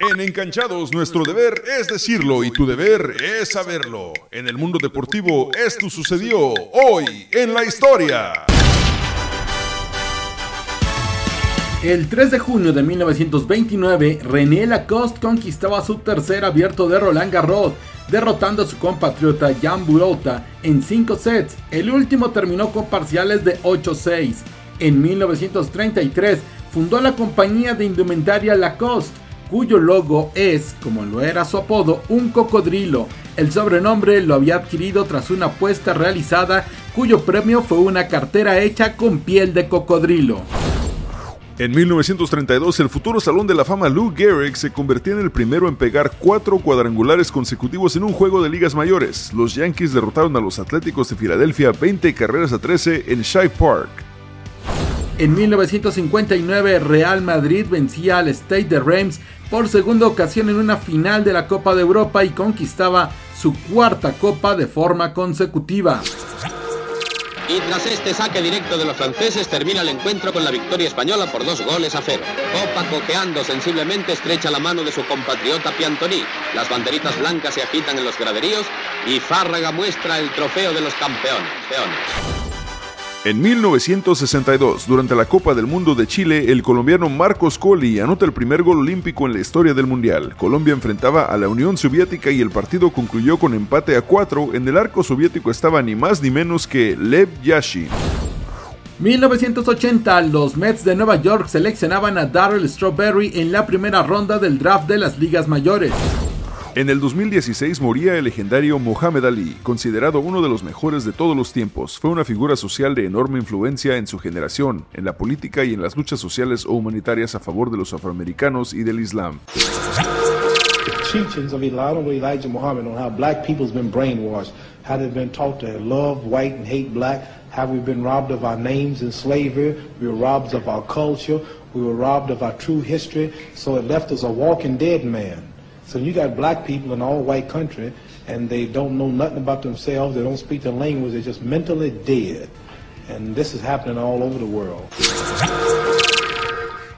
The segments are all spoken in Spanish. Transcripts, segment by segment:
En Enganchados, nuestro deber es decirlo y tu deber es saberlo. En el mundo deportivo, esto sucedió hoy en la historia. El 3 de junio de 1929, René Lacoste conquistaba su tercer abierto de Roland Garros, derrotando a su compatriota Jan Burota en 5 sets. El último terminó con parciales de 8-6. En 1933, fundó la compañía de indumentaria Lacoste cuyo logo es, como lo era su apodo, un cocodrilo. El sobrenombre lo había adquirido tras una apuesta realizada cuyo premio fue una cartera hecha con piel de cocodrilo. En 1932, el futuro Salón de la Fama Lou Gehrig se convertía en el primero en pegar cuatro cuadrangulares consecutivos en un juego de ligas mayores. Los Yankees derrotaron a los Atléticos de Filadelfia 20 carreras a 13 en Shive Park. En 1959, Real Madrid vencía al State de Reims por segunda ocasión en una final de la Copa de Europa y conquistaba su cuarta copa de forma consecutiva. Y tras este saque directo de los franceses termina el encuentro con la victoria española por dos goles a cero. Copa coqueando sensiblemente estrecha la mano de su compatriota Piantoni. Las banderitas blancas se agitan en los graderíos y Fárraga muestra el trofeo de los campeones. En 1962, durante la Copa del Mundo de Chile, el colombiano Marcos Colli anota el primer gol olímpico en la historia del Mundial. Colombia enfrentaba a la Unión Soviética y el partido concluyó con empate a 4. En el arco soviético estaba ni más ni menos que Lev Yashin. 1980, los Mets de Nueva York seleccionaban a Darrell Strawberry en la primera ronda del draft de las ligas mayores. En el 2016 moría el legendario Mohamed Ali, considerado uno de los mejores de todos los tiempos. Fue una figura social de enorme influencia en su generación, en la política y en las luchas sociales o humanitarias a favor de los afroamericanos y del Islam. teachings of Elijah Muhammad on how black people's been brainwashed, how they've been taught to love white and hate black, how we've been robbed of our names in slavery, we were robbed of our culture, we were robbed of our true history, so it left us a walking dead man. So you got black people in all white country, and they don't know nothing about themselves. They don't speak the language. They're just mentally dead. And this is happening all over the world.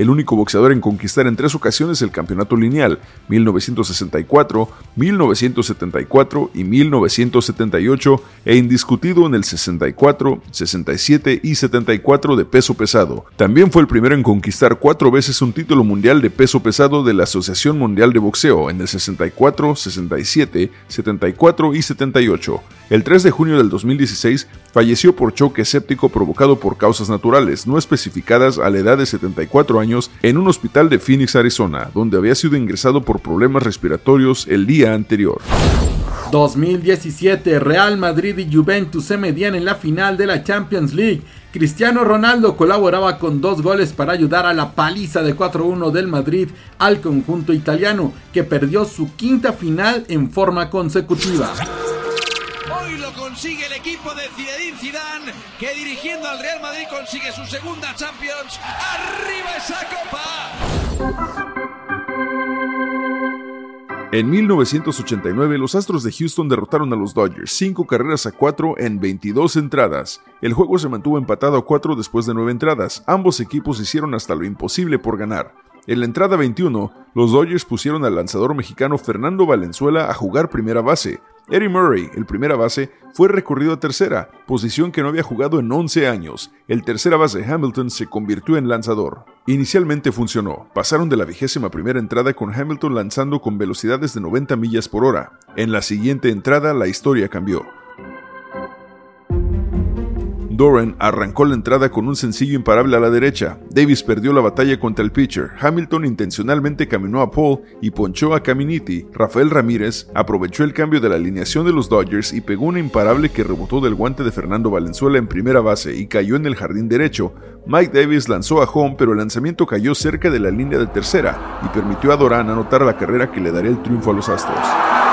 El único boxeador en conquistar en tres ocasiones el campeonato lineal, 1964, 1974 y 1978, e indiscutido en el 64, 67 y 74 de peso pesado. También fue el primero en conquistar cuatro veces un título mundial de peso pesado de la Asociación Mundial de Boxeo en el 64, 67, 74 y 78. El 3 de junio del 2016 falleció por choque séptico provocado por causas naturales no especificadas a la edad de 74 años en un hospital de Phoenix, Arizona, donde había sido ingresado por problemas respiratorios el día anterior. 2017, Real Madrid y Juventus se medían en la final de la Champions League. Cristiano Ronaldo colaboraba con dos goles para ayudar a la paliza de 4-1 del Madrid al conjunto italiano, que perdió su quinta final en forma consecutiva. Consigue el equipo de Zinedine Zidane, que dirigiendo al Real Madrid consigue su segunda Champions. ¡Arriba esa copa! En 1989, los Astros de Houston derrotaron a los Dodgers 5 carreras a 4 en 22 entradas. El juego se mantuvo empatado a 4 después de 9 entradas. Ambos equipos hicieron hasta lo imposible por ganar. En la entrada 21, los Dodgers pusieron al lanzador mexicano Fernando Valenzuela a jugar primera base. Eddie Murray, el primera base, fue recorrido a tercera, posición que no había jugado en 11 años. El tercera base Hamilton se convirtió en lanzador. Inicialmente funcionó, pasaron de la vigésima primera entrada con Hamilton lanzando con velocidades de 90 millas por hora. En la siguiente entrada la historia cambió. Doran arrancó la entrada con un sencillo imparable a la derecha. Davis perdió la batalla contra el pitcher. Hamilton intencionalmente caminó a Paul y ponchó a Caminiti. Rafael Ramírez aprovechó el cambio de la alineación de los Dodgers y pegó una imparable que rebotó del guante de Fernando Valenzuela en primera base y cayó en el jardín derecho. Mike Davis lanzó a home, pero el lanzamiento cayó cerca de la línea de tercera y permitió a Doran anotar la carrera que le daría el triunfo a los Astros.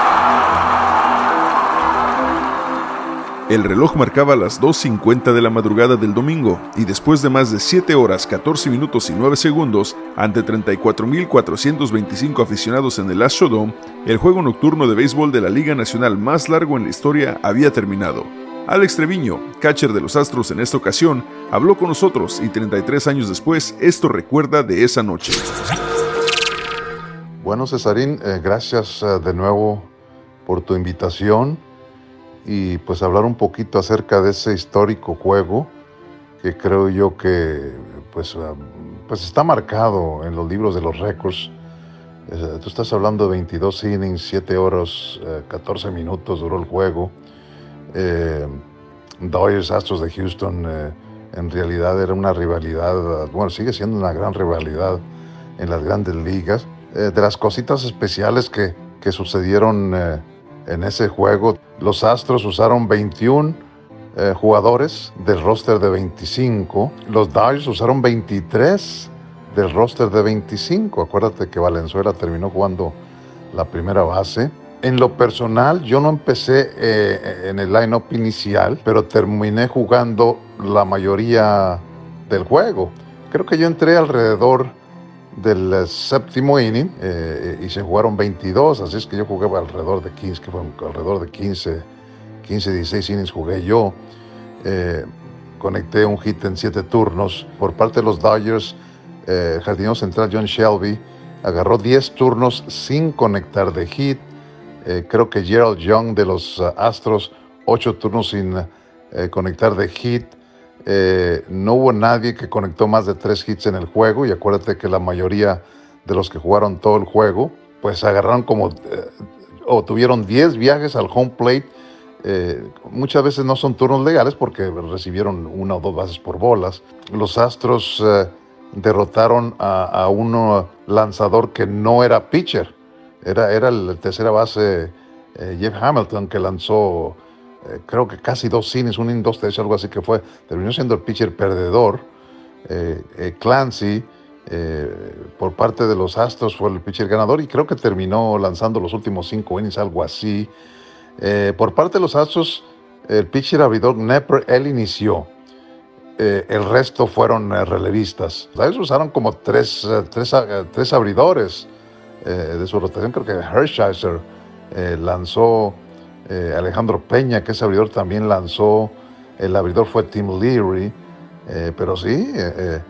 El reloj marcaba las 2.50 de la madrugada del domingo y después de más de 7 horas 14 minutos y 9 segundos, ante 34.425 aficionados en el Astrodome, el juego nocturno de béisbol de la Liga Nacional más largo en la historia había terminado. Alex Treviño, catcher de los Astros en esta ocasión, habló con nosotros y 33 años después esto recuerda de esa noche. Bueno, Cesarín, eh, gracias eh, de nuevo por tu invitación y pues hablar un poquito acerca de ese histórico juego que creo yo que pues, ah, pues está marcado en los libros de los récords. Tú estás hablando de 22 innings, 7 horas, 14 eh, minutos duró el juego. Eh, Dodgers Astros de Houston eh, en realidad era una rivalidad, bueno, sigue siendo una gran rivalidad en las grandes ligas. Eh, de las cositas especiales que, que sucedieron en ese juego. Los Astros usaron 21 eh, jugadores del roster de 25. Los Dodgers usaron 23 del roster de 25. Acuérdate que Valenzuela terminó jugando la primera base. En lo personal, yo no empecé eh, en el line-up inicial, pero terminé jugando la mayoría del juego. Creo que yo entré alrededor del eh, séptimo inning eh, y se jugaron 22, así es que yo jugué alrededor de 15, que fue alrededor de 15, 15, 16 innings jugué yo. Eh, conecté un hit en siete turnos. Por parte de los Dodgers, eh, jardinero central John Shelby agarró 10 turnos sin conectar de hit. creo que Gerald Young de los Astros, 8 turnos sin conectar de hit. Eh, no hubo nadie que conectó más de tres hits en el juego y acuérdate que la mayoría de los que jugaron todo el juego, pues agarraron como, eh, o tuvieron 10 viajes al home plate. Eh, muchas veces no son turnos legales porque recibieron una o dos bases por bolas. Los Astros derrotaron a, un lanzador que no era pitcher, era, era el tercera base Jeff Hamilton que lanzó eh, creo que casi dos cines, un in, dos tres, algo así que fue, terminó siendo el pitcher perdedor. Eh, eh, Clancy, por parte de los Astros, fue el pitcher ganador y creo que terminó lanzando los últimos cinco innings, algo así. por parte de los Astros, el pitcher abridor Nepper, él inició. el resto fueron relevistas. Ellos usaron como tres, tres, tres abridores de su rotación. Creo que Hershiser lanzó eh, Alejandro Peña, que ese abridor también lanzó, el abridor fue Tim Leary, eh, pero sí, eh,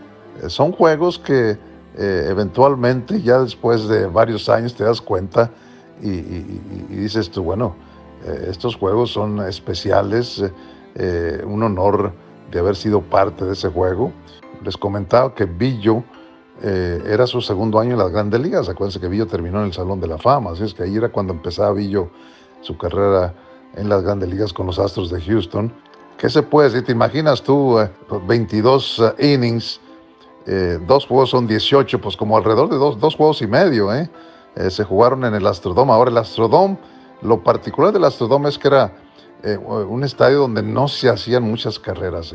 son juegos que eventualmente ya después de varios años te das cuenta y, dices tú, bueno, estos juegos son especiales, un honor de haber sido parte de ese juego. Les comentaba que Billo era su segundo año en las grandes ligas, acuérdense que Billo terminó en el Salón de la Fama, así es que ahí era cuando empezaba Billo su carrera en las grandes ligas con los Astros de Houston. ¿Qué se puede decir? ¿Te imaginas tú 22 eh, eh, innings? Eh, dos juegos son 18, pues como alrededor de dos, dos juegos y medio, se jugaron en el Astrodome. Ahora el Astrodome, lo particular del Astrodome es que era un estadio donde no se hacían muchas carreras,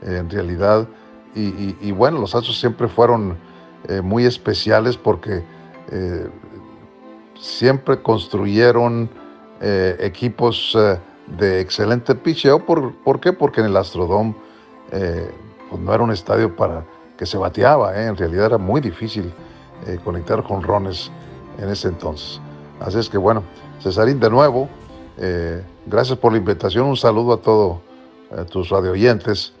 en realidad. Y, bueno, los Astros siempre fueron muy especiales porque siempre construyeron eh, equipos eh, de excelente pitcheo. ¿Por, ¿Por, qué? Porque en el Astrodome eh, pues no era un estadio para que se bateaba. En realidad era muy difícil conectar con rones en ese entonces. Así es que bueno, Cesarín, de nuevo, gracias por la invitación. Un saludo a todos tus radio oyentes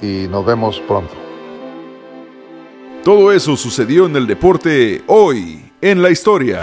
y nos vemos pronto. Todo eso sucedió en el deporte hoy, en la historia.